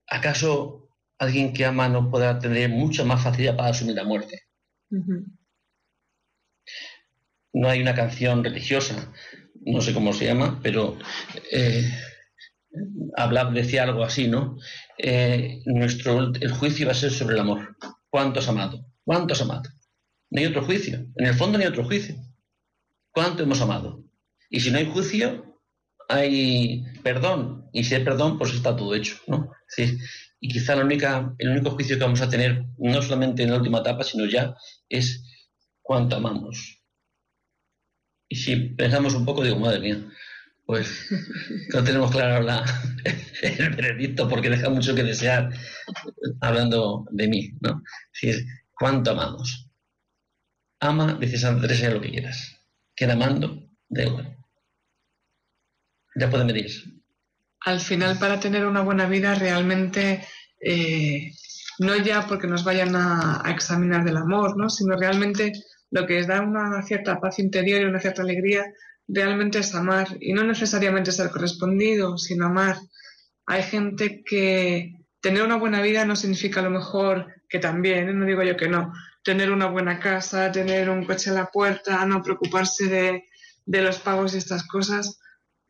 ¿Acaso alguien que ama no podrá tener mucha más facilidad para asumir la muerte. No hay una canción religiosa, no sé cómo se llama, pero eh, decía algo así, ¿no? Eh, nuestro, el juicio va a ser sobre el amor. ¿Cuánto has amado? ¿Cuánto has amado? No hay otro juicio. En el fondo no hay otro juicio. ¿Cuánto hemos amado? Y si no hay juicio, hay perdón. Y si hay perdón, pues está todo hecho, ¿no? Sí y quizá el único juicio que vamos a tener, no solamente en la última etapa, sino ya, es cuánto amamos. Y si pensamos un poco, digo, madre mía, pues no tenemos claro la, el veredicto porque deja mucho que desear hablando de mí, ¿no? Si es cuánto amamos. Ama, dice Santa Teresa, lo que quieras. Queda amando, de igual. Ya puede medir al final para tener una buena vida realmente eh, no ya porque nos vayan a, examinar del amor, ¿no? sino realmente lo que es da una cierta paz interior y una cierta alegría realmente es amar y no necesariamente ser correspondido, sino amar. Hay gente que tener una buena vida no significa a lo mejor que también, ¿eh? no digo yo que no, tener una buena casa, tener un coche en la puerta, no preocuparse de, de los pagos y estas cosas,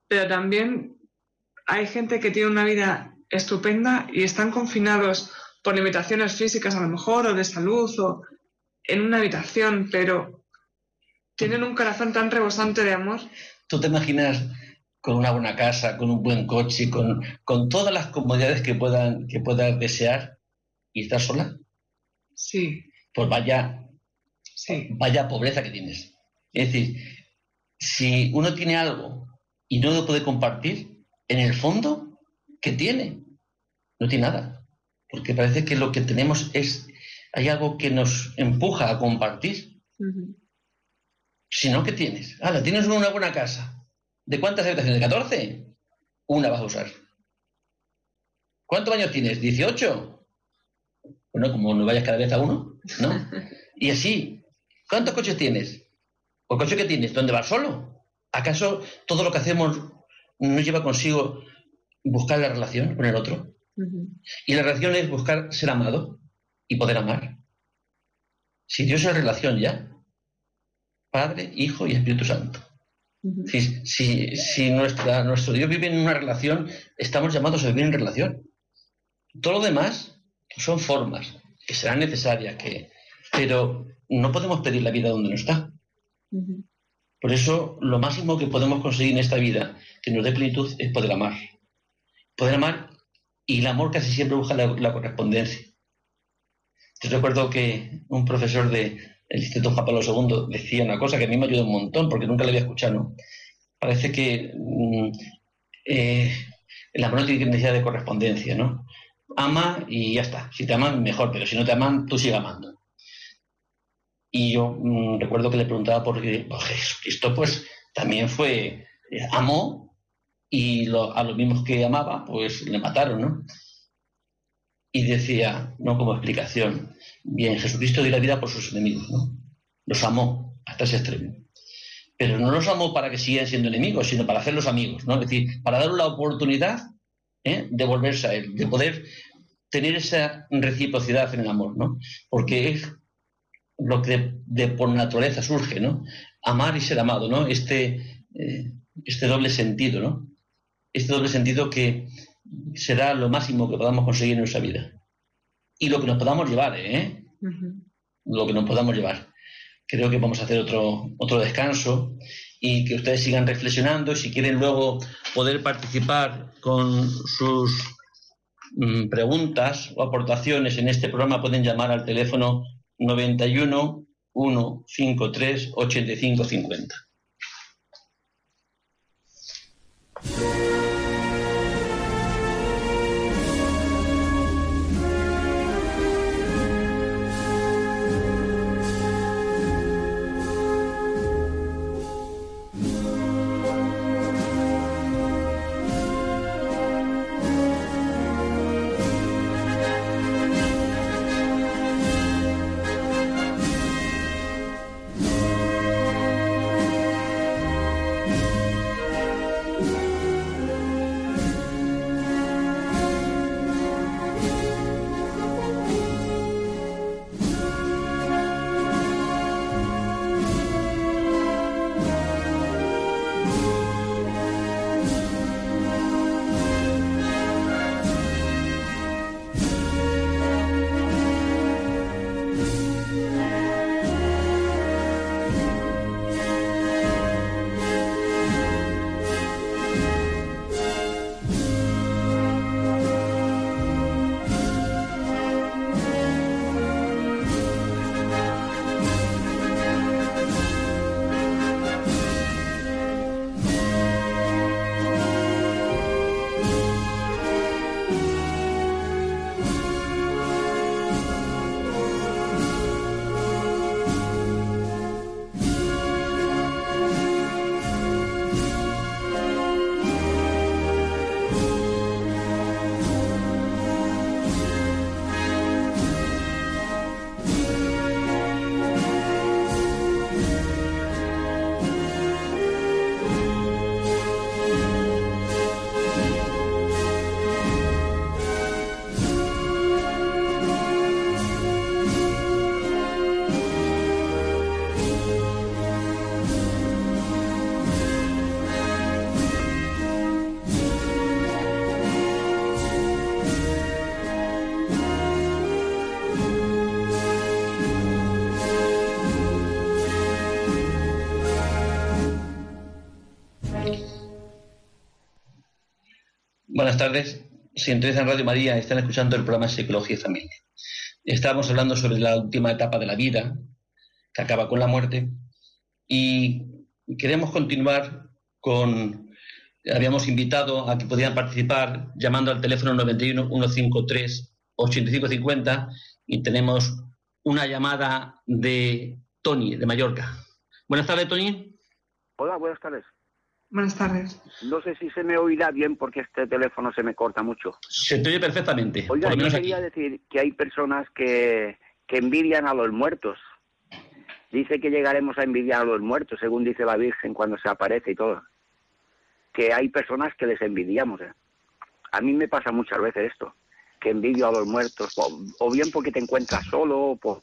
pero también hay gente que tiene una vida estupenda y están confinados por limitaciones físicas a lo mejor o de salud o en una habitación, pero tienen un corazón tan rebosante de amor. ¿Tú te imaginas con una buena casa, con un buen coche, con, con todas las comodidades que puedan que puedas desear y estar sola? Sí. Pues vaya, sí. vaya pobreza que tienes. Es decir, si uno tiene algo y no lo puede compartir, en el fondo, ¿qué tiene? No tiene nada. Porque parece que lo que tenemos es, hay algo que nos empuja a compartir. Si no, ¿qué tienes? Ah, tienes una buena casa. ¿De cuántas habitaciones? ¿De 14? Una vas a usar. ¿Cuántos años tienes? ¿18? Bueno, como no vayas cada vez a uno, ¿no? Y así, ¿cuántos coches tienes? ¿O coche que tienes? ¿Dónde vas solo? ¿Acaso todo lo que hacemos no lleva consigo buscar la relación con el otro. Y la relación es buscar ser amado y poder amar. Si Dios es relación ya, Padre, Hijo y Espíritu Santo. si, si, nuestra, nuestro Dios vive en una relación, estamos llamados a vivir en relación. Todo lo demás son formas que serán necesarias, que, pero no podemos pedir la vida donde no está. Por eso, lo máximo que podemos conseguir en esta vida que nos dé plenitud es poder amar. Poder amar y el amor casi siempre busca la, correspondencia. Yo recuerdo que un profesor del Instituto Juan Pablo II decía una cosa que a mí me ayudó un montón porque nunca la había escuchado. Parece que mm, eh, el amor no tiene necesidad de correspondencia, ¿no? ama y ya está. Si te aman, mejor, pero si no te aman, tú sigue amando. Y yo mm, recuerdo que le preguntaba por, por Jesucristo, pues también fue, eh, amó y a los mismos que amaba, pues le mataron, ¿no? Y decía, no como explicación, bien, Jesucristo dio la vida por sus enemigos, ¿no? Los amó hasta ese extremo. Pero no los amó para que siguieran siendo enemigos, sino para hacerlos amigos, ¿no? Es decir, para darle la oportunidad ¿eh? de volverse a él, de poder tener esa reciprocidad en el amor, ¿no? Porque es lo que de, por naturaleza surge, ¿no? Amar y ser amado, ¿no? Este, eh, este doble sentido, ¿no? Este doble sentido que será lo máximo que podamos conseguir en nuestra vida. Y lo que nos podamos llevar, ¿eh? Lo que nos podamos llevar. Creo que vamos a hacer otro, otro descanso y que ustedes sigan reflexionando. Si quieren luego poder participar con sus mm, preguntas o aportaciones en este programa, pueden llamar al teléfono 91 153 8550. Buenas tardes. Si en Radio María están escuchando el programa Psicología y Familia. Estábamos hablando sobre la última etapa de la vida, que acaba con la muerte, y queremos continuar con. Habíamos invitado a que podían participar llamando al teléfono 91 153 8550 y tenemos una llamada de Tony, de Mallorca. Buenas tardes, Tony. Hola, buenas tardes. Buenas tardes. No sé si se me oirá bien porque este teléfono se me corta mucho. Se te oye perfectamente. Oiga, yo quería decir que hay personas que, que envidian a los muertos. Dice que llegaremos a envidiar a los muertos, según dice la Virgen cuando se aparece y todo. Que hay personas que les envidiamos. ¿eh? A mí me pasa muchas veces esto, que envidio a los muertos, o, bien porque te encuentras solo, o por...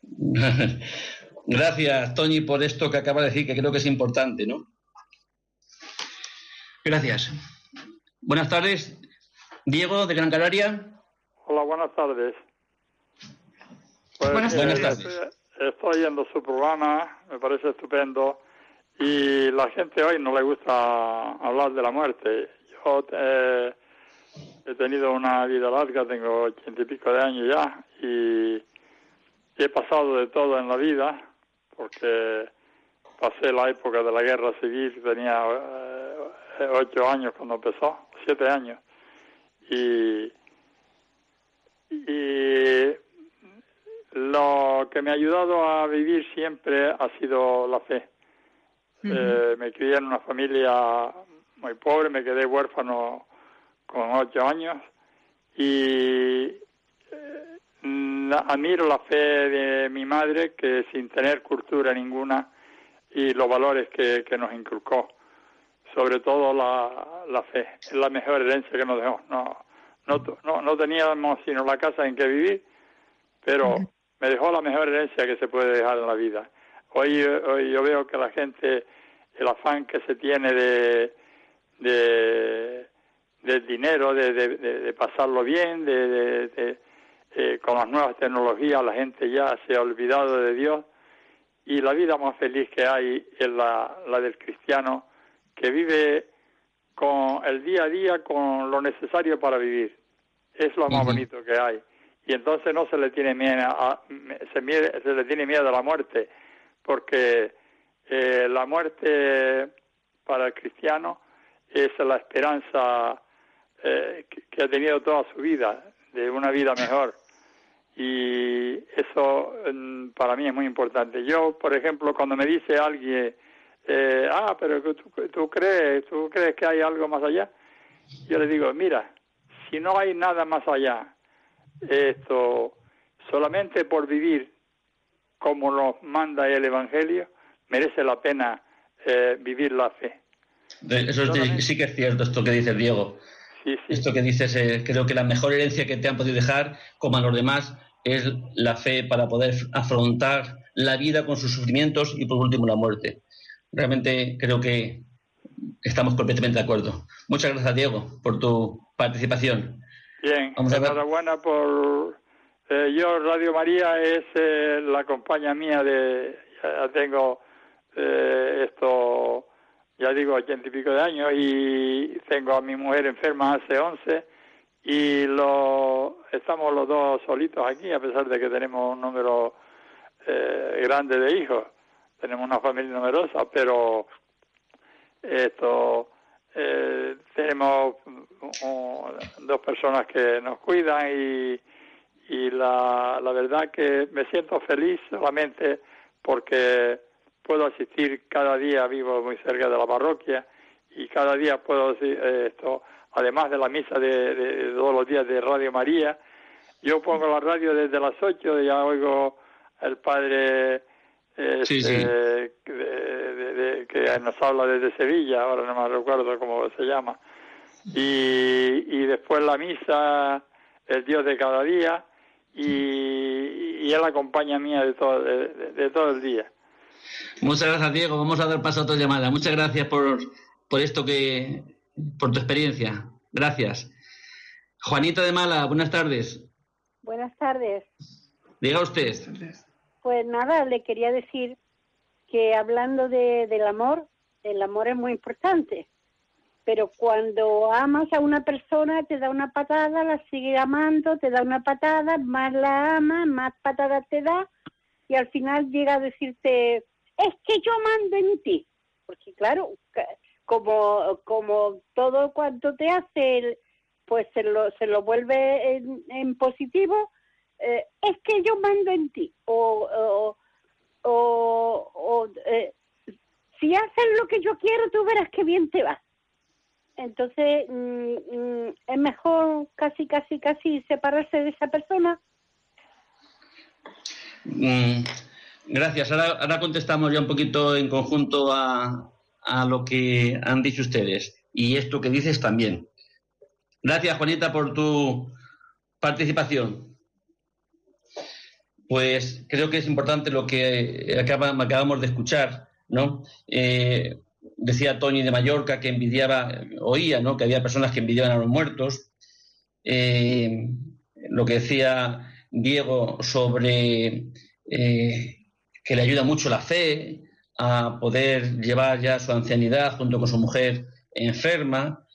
Gracias, Toñi, por esto que acaba de decir, que creo que es importante, ¿no? Gracias. Buenas tardes. Diego, de Gran Canaria. Hola, buenas tardes. Pues, buenas, eh, tardes. Estoy, oyendo su programa, me parece estupendo. Y la gente hoy no le gusta hablar de la muerte. Yo eh, he tenido una vida larga, tengo ochenta y pico de años ya, y he pasado de todo en la vida porque pasé la época de la guerra civil, tenía eh, ocho años cuando empezó, siete años, Y, y lo que me ha ayudado a vivir siempre ha sido la fe. Eh, me crié en una familia muy pobre, me quedé huérfano con ocho años y eh, admiro la fe de mi madre que sin tener cultura ninguna y los valores que, nos inculcó, sobre todo la, la fe, es la mejor herencia que nos dejó. No, no, no, teníamos sino la casa en que vivir, pero me dejó la mejor herencia que se puede dejar en la vida. Hoy, hoy yo veo que la gente, el afán que se tiene de, de del dinero, de, de, pasarlo bien, de, eh, con las nuevas tecnologías la gente ya se ha olvidado de Dios y la vida más feliz que hay es la, la del cristiano que vive con el día a día con lo necesario para vivir. Es lo más bonito que hay. Y entonces no se le tiene miedo a, se, se le tiene miedo a la muerte porque eh, la muerte para el cristiano es la esperanza eh, que, ha tenido toda su vida de una vida mejor y eso para mí es muy importante yo por ejemplo cuando me dice alguien eh, ah pero tú, tú crees tú crees que hay algo más allá yo le digo mira si no hay nada más allá esto solamente por vivir como nos manda el Evangelio, merece la pena eh, vivir la fe. Eso sí que es cierto, esto que dice Diego. Esto que dices, eh, creo que la mejor herencia que te han podido dejar, como a los demás, es la fe para poder afrontar la vida con sus sufrimientos y por último la muerte. Realmente creo que estamos completamente de acuerdo. Muchas gracias, Diego, por tu participación. Bien, enhorabuena por... Eh, yo, Radio María es eh, la compañía mía de... Ya tengo eh, esto, ya digo, ochenta y pico de años y tengo a mi mujer enferma hace once y lo, estamos los dos solitos aquí a pesar de que tenemos un número grande de hijos. Tenemos una familia numerosa, pero esto eh, tenemos dos personas que nos cuidan y, y la, la verdad que me siento feliz solamente porque puedo asistir cada día, vivo muy cerca de la parroquia y cada día puedo eh, esto, además de la misa de, todos los días de Radio María, yo pongo la radio desde las 8, ya oigo el padre este, que nos habla desde Sevilla, ahora no me recuerdo cómo se llama, y, y después la misa, el Dios de cada día, y, y él acompaña mía de todo, de, todo el día. Muchas gracias, Diego. Vamos a dar paso a otra llamada. Muchas gracias por, por esto que, por tu experiencia. Gracias. Juanita de Mala, buenas tardes. Buenas tardes. Diga usted. Pues nada, le quería decir que hablando de, del amor, el amor es muy importante, pero cuando amas a una persona te da una patada, la sigue amando, te da una patada, más la ama, más patadas te da y al final llega a decirte, es que yo mando en ti, porque claro, como, como todo cuanto te hace, pues se lo, se lo vuelve en positivo, eh, es que yo mando en ti, o, o, eh, si haces lo que yo quiero, tú verás qué bien te va. Entonces, mm, mm, es mejor casi, casi, casi separarse de esa persona. Mm, gracias. Ahora, ahora contestamos ya un poquito en conjunto a, a lo que han dicho ustedes y esto que dices también. Gracias, Juanita, por tu participación pues creo que es importante lo que acabamos de escuchar, ¿no? Eh, decía Tony de Mallorca que envidiaba, oía, ¿no? Que había personas que envidiaban a los muertos. Eh, lo que decía Diego sobre eh, que le ayuda mucho la fe a poder llevar ya su ancianidad junto con su mujer enferma.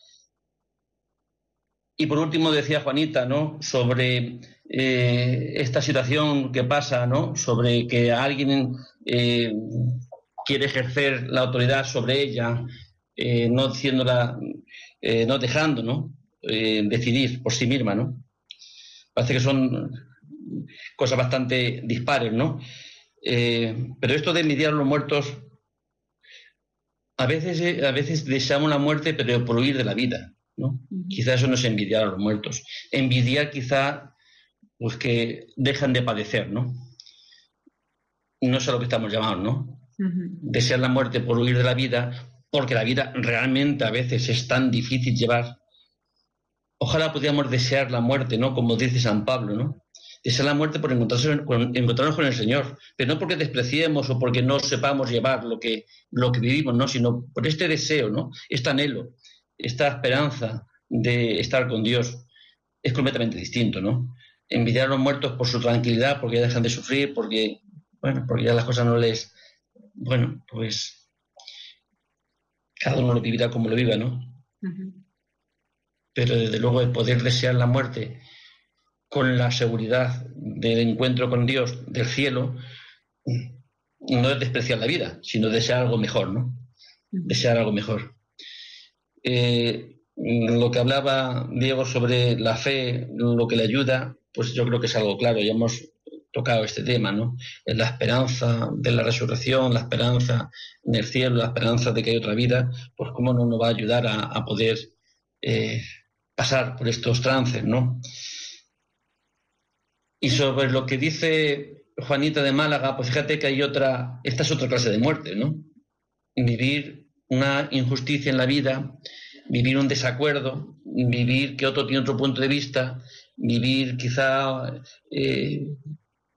Y por último decía Juanita, ¿no? Sobre eh, esta situación que pasa, ¿no? Sobre que alguien eh, quiere ejercer la autoridad sobre ella, eh, no haciéndola, no dejando, ¿no? eh, decidir por sí misma, ¿no? Parece que son cosas bastante dispares, ¿no? Eh, pero esto de envidiar a los muertos, a veces, eh, a veces deseamos la muerte, pero por huir de la vida, ¿no? Quizá eso no es envidiar a los muertos. Envidiar quizá, pues que dejan de padecer, ¿no? No es a lo que estamos llamados, ¿no? Desear la muerte por huir de la vida, porque la vida realmente a veces es tan difícil llevar. Ojalá pudiéramos desear la muerte, ¿no? Como dice San Pablo, ¿no? Desear la muerte por encontrarnos con, encontrarnos con el Señor, pero no porque despreciemos o porque no sepamos llevar lo que, lo que vivimos, ¿no? Sino por este deseo, ¿no? Este anhelo, esta esperanza de estar con Dios es completamente distinto, ¿no? Envidiar a los muertos por su tranquilidad, porque ya dejan de sufrir, porque, bueno, porque ya las cosas no les, bueno, pues cada uno lo vivirá como lo viva, ¿no? Pero desde luego el poder desear la muerte con la seguridad del encuentro con Dios del cielo no es despreciar la vida, sino desear algo mejor, ¿no? Desear algo mejor. Eh, lo que hablaba Diego sobre la fe, lo que le ayuda, pues yo creo que es algo claro. Ya hemos tocado este tema, ¿no? La esperanza de la resurrección, la esperanza en el cielo, la esperanza de que hay otra vida, pues cómo no nos va a ayudar a, poder eh, pasar por estos trances, ¿no? Y sobre lo que dice Juanita de Málaga, pues fíjate que hay otra, esta es otra clase de muerte, ¿no? Vivir una injusticia en la vida, vivir un desacuerdo, vivir que otro tiene otro punto de vista, vivir quizá eh,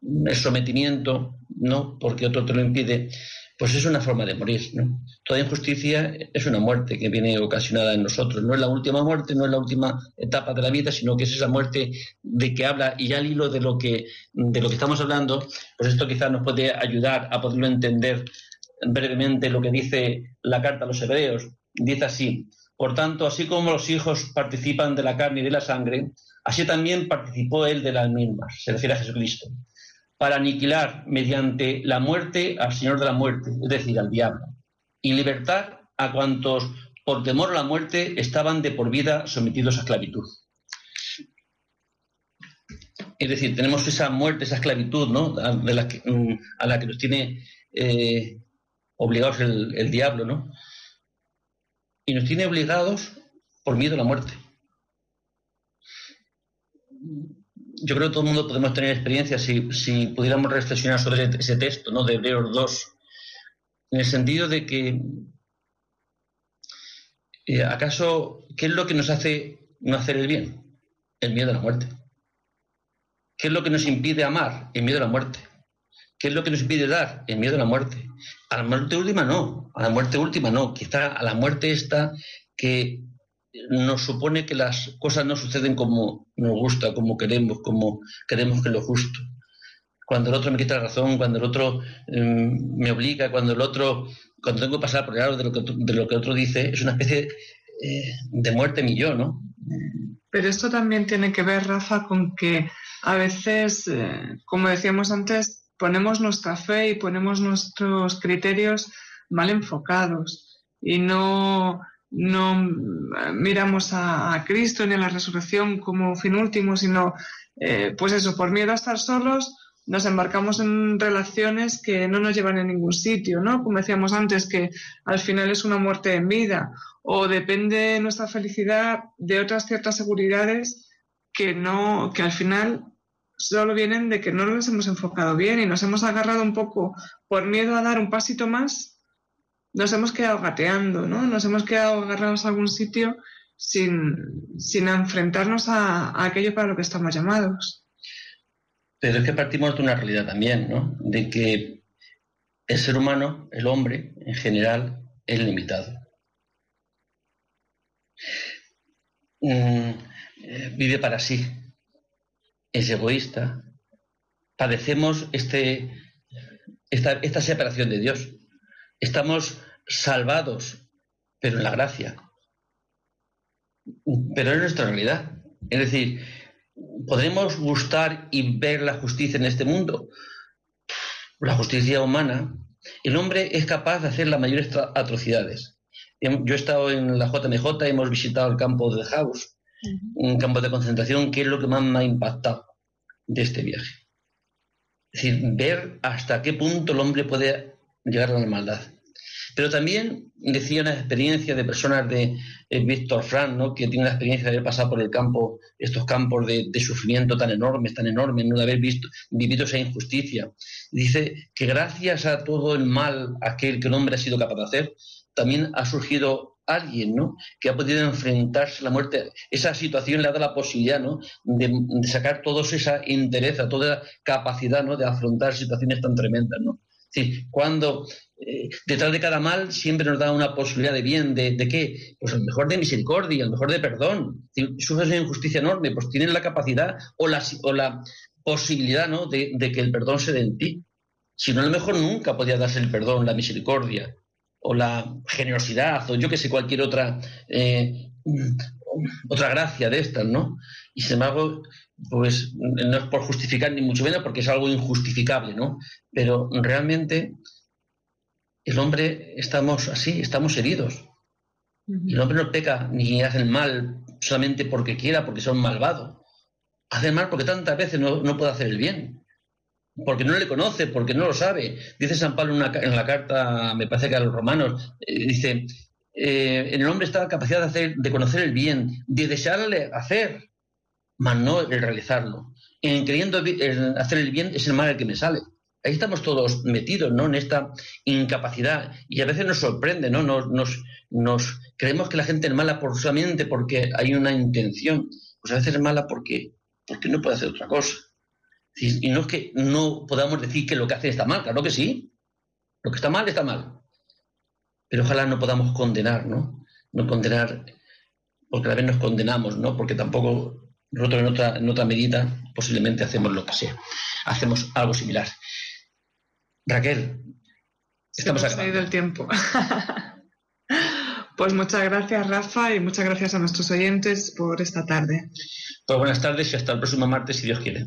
el sometimiento, ¿no? Porque otro te lo impide, pues es una forma de morir, ¿no? Toda injusticia es una muerte que viene ocasionada en nosotros. No es la última muerte, no es la última etapa de la vida, sino que es esa muerte de que habla, y al hilo de lo que, de lo que estamos hablando, pues esto quizás nos puede ayudar a poderlo entender brevemente lo que dice la carta a los hebreos. Dice así, por tanto, así como los hijos participan de la carne y de la sangre, así también participó él de las mismas, se refiere a Jesucristo para aniquilar mediante la muerte al Señor de la muerte, es decir, al diablo, y libertar a cuantos por temor a la muerte estaban de por vida sometidos a esclavitud. Es decir, tenemos esa muerte, esa esclavitud, ¿no? A, la, que, mm, a la que nos tiene eh, obligados el, el diablo, ¿no? Y nos tiene obligados por miedo a la muerte yo creo que todo el mundo podemos tener experiencia si, pudiéramos reflexionar sobre ese, texto ¿no? de Hebreos 2, en el sentido de que, eh, ¿acaso qué es lo que nos hace no hacer el bien? El miedo a la muerte. ¿Qué es lo que nos impide amar? El miedo a la muerte. ¿Qué es lo que nos impide dar? El miedo a la muerte. A la muerte última no, a la muerte última no, quizá a la muerte esta que nos supone que las cosas no suceden como nos gusta, como queremos, como queremos que lo justo. Cuando el otro me quita la razón, cuando el otro em, me obliga, cuando el otro, cuando tengo que pasar por el lado de lo que, de lo que otro dice, es una especie eh, de muerte mi yo, ¿no? Pero esto también tiene que ver, Rafa, con que a veces, eh, como decíamos antes, ponemos nuestra fe y ponemos nuestros criterios mal enfocados y no no miramos a, Cristo ni a la resurrección como fin último, sino, eh, pues eso, por miedo a estar solos, nos embarcamos en relaciones que no nos llevan a ningún sitio, ¿no? Como decíamos antes, que al final es una muerte en vida, o depende nuestra felicidad de otras ciertas seguridades que no, que al final solo vienen de que no nos hemos enfocado bien y nos hemos agarrado un poco por miedo a dar un pasito más nos hemos quedado gateando, ¿no? Nos hemos quedado agarrados a algún sitio sin, enfrentarnos a, aquello para lo que estamos llamados. Pero es que partimos de una realidad también, ¿no? De que el ser humano, el hombre en general, es limitado. Mm, eh, vive para sí, es egoísta. Padecemos este, esta separación de Dios estamos salvados, pero en la gracia. Pero es nuestra realidad. Es decir, ¿podremos gustar y ver la justicia en este mundo? La justicia humana. El hombre es capaz de hacer las mayores atrocidades. Yo he estado en la JMJ, hemos visitado el campo de House un campo de concentración, que es lo que más me ha impactado de este viaje. Es decir, ver hasta qué punto el hombre puede llegar a la maldad. Pero también decía una experiencia de personas de eh, Víctor Frank, ¿no? que tiene la experiencia de haber pasado por el campo, estos campos de, sufrimiento tan enormes, tan enormes, ¿no? de haber vivido esa injusticia. Dice que gracias a todo el mal aquel que el hombre ha sido capaz de hacer, también ha surgido alguien, ¿no? Que ha podido enfrentarse a la muerte. Esa situación le dado la posibilidad, ¿no? De, sacar toda esa entereza, toda capacidad, ¿no? De afrontar situaciones tan tremendas, ¿no? Sí, cuando eh, detrás de cada mal siempre nos da una posibilidad de bien, ¿de, qué? Pues el mejor de misericordia, el mejor de perdón. Si sufres una injusticia enorme, pues tienes la capacidad o la, posibilidad, ¿no? De, que el perdón se dé en ti. Si no, a lo mejor nunca podía darse el perdón, la misericordia, o la generosidad o yo que sé, cualquier otra, eh, otra gracia de estas, ¿no? Y sin embargo, pues no es por justificar ni mucho menos porque es algo injustificable, ¿no? Pero realmente el hombre estamos así, estamos heridos. El hombre no peca ni hace el mal solamente porque quiera, porque son malvados. Hace el mal porque tantas veces no, no puede hacer el bien porque no le conoce, porque no lo sabe. Dice San Pablo en la carta, me parece que a los romanos, eh, dice, eh, en el hombre está la capacidad de, hacer, de conocer el bien, de desearle hacer, mas no el realizarlo. En queriendo hacer el bien es el mal el que me sale. Ahí estamos todos metidos, ¿no? En esta incapacidad. Y a veces nos sorprende, ¿no? Nos, nos, nos creemos que la gente es mala por, solamente porque hay una intención. Pues a veces es mala porque, porque no puede hacer otra cosa. Y no es que no podamos decir que lo que hace está mal, claro que sí. Lo que está mal, está mal. Pero ojalá no podamos condenar, ¿no? No condenar, porque a la vez nos condenamos, ¿no? Porque tampoco nosotros en otra, en otra medida posiblemente hacemos lo que sea. Hacemos algo similar. Raquel, estamos Se ha el tiempo. pues muchas gracias, Rafa, y muchas gracias a nuestros oyentes por esta tarde. Pues buenas tardes y hasta el próximo martes, si Dios quiere.